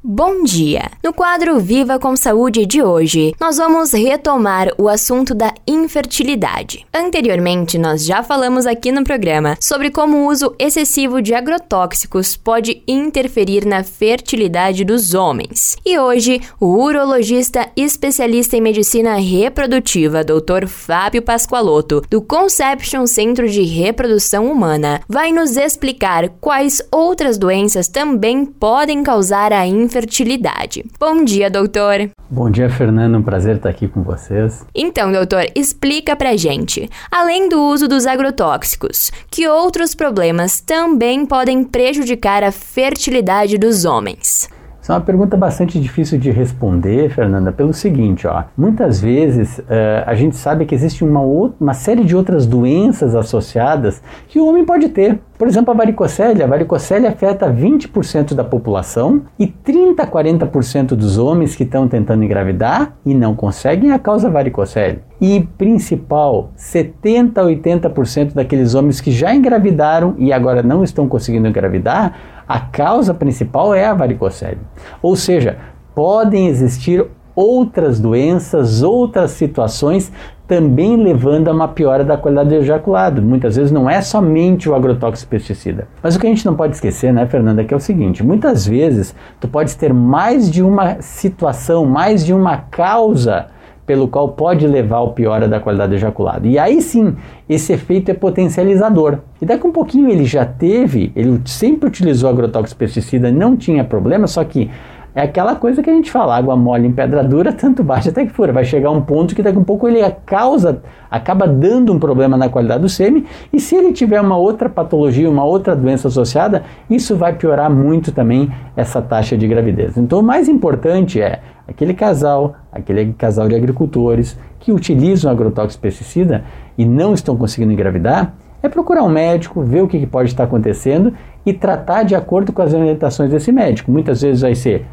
Bom dia! No quadro Viva com Saúde de hoje, nós vamos retomar o assunto da infertilidade. Anteriormente, nós já falamos aqui no programa sobre como o uso excessivo de agrotóxicos pode interferir na fertilidade dos homens. E hoje, o urologista especialista em medicina reprodutiva, Dr. Fábio Pascoaloto, do Conception Centro de Reprodução Humana, vai nos explicar quais outras doenças também podem causar a infertilidade infertilidade. Bom dia, doutor. Bom dia, Fernando. Um prazer estar aqui com vocês. Então, doutor, explica pra gente. Além do uso dos agrotóxicos, que outros problemas também podem prejudicar a fertilidade dos homens? Essa é uma pergunta bastante difícil de responder, Fernanda, pelo seguinte, ó. Muitas vezes uh, a gente sabe que existe uma, outra, uma série de outras doenças associadas que o homem pode ter. Por exemplo, a varicocele. A varicocele afeta 20% da população e 30 a 40% dos homens que estão tentando engravidar e não conseguem a causa varicocele. E principal, 70 a 80% daqueles homens que já engravidaram e agora não estão conseguindo engravidar, a causa principal é a varicocele. Ou seja, podem existir outras doenças, outras situações também levando a uma piora da qualidade do ejaculado. Muitas vezes não é somente o agrotóxico pesticida. Mas o que a gente não pode esquecer, né, Fernanda, que é o seguinte: muitas vezes tu pode ter mais de uma situação, mais de uma causa pelo qual pode levar ao piora da qualidade do ejaculado. E aí sim, esse efeito é potencializador. E daqui um pouquinho ele já teve, ele sempre utilizou agrotóxico pesticida, não tinha problema, só que é aquela coisa que a gente fala, água mole em pedra dura, tanto baixa até que fura. Vai chegar um ponto que daqui a um pouco ele causa, acaba dando um problema na qualidade do sêmen, e se ele tiver uma outra patologia, uma outra doença associada, isso vai piorar muito também essa taxa de gravidez. Então o mais importante é aquele casal, aquele casal de agricultores que utilizam agrotóxico pesticida e não estão conseguindo engravidar, é procurar um médico, ver o que pode estar acontecendo e tratar de acordo com as orientações desse médico. Muitas vezes vai ser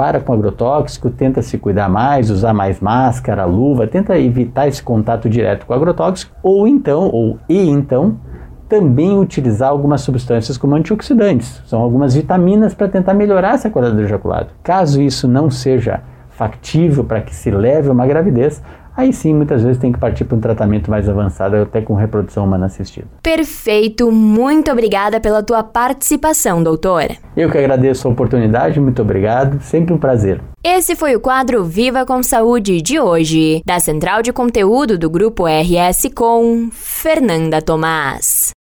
para com agrotóxico, tenta se cuidar mais, usar mais máscara, luva, tenta evitar esse contato direto com agrotóxico, ou então, ou e então, também utilizar algumas substâncias como antioxidantes, são algumas vitaminas para tentar melhorar essa qualidade do ejaculado. Caso isso não seja factível para que se leve uma gravidez, aí sim muitas vezes tem que partir para um tratamento mais avançado, até com reprodução humana assistida. Perfeito, muito obrigada pela tua participação, doutora. Eu que agradeço a oportunidade, muito obrigado, sempre um prazer. Esse foi o quadro Viva com Saúde de hoje, da Central de Conteúdo do Grupo RS com Fernanda Tomás.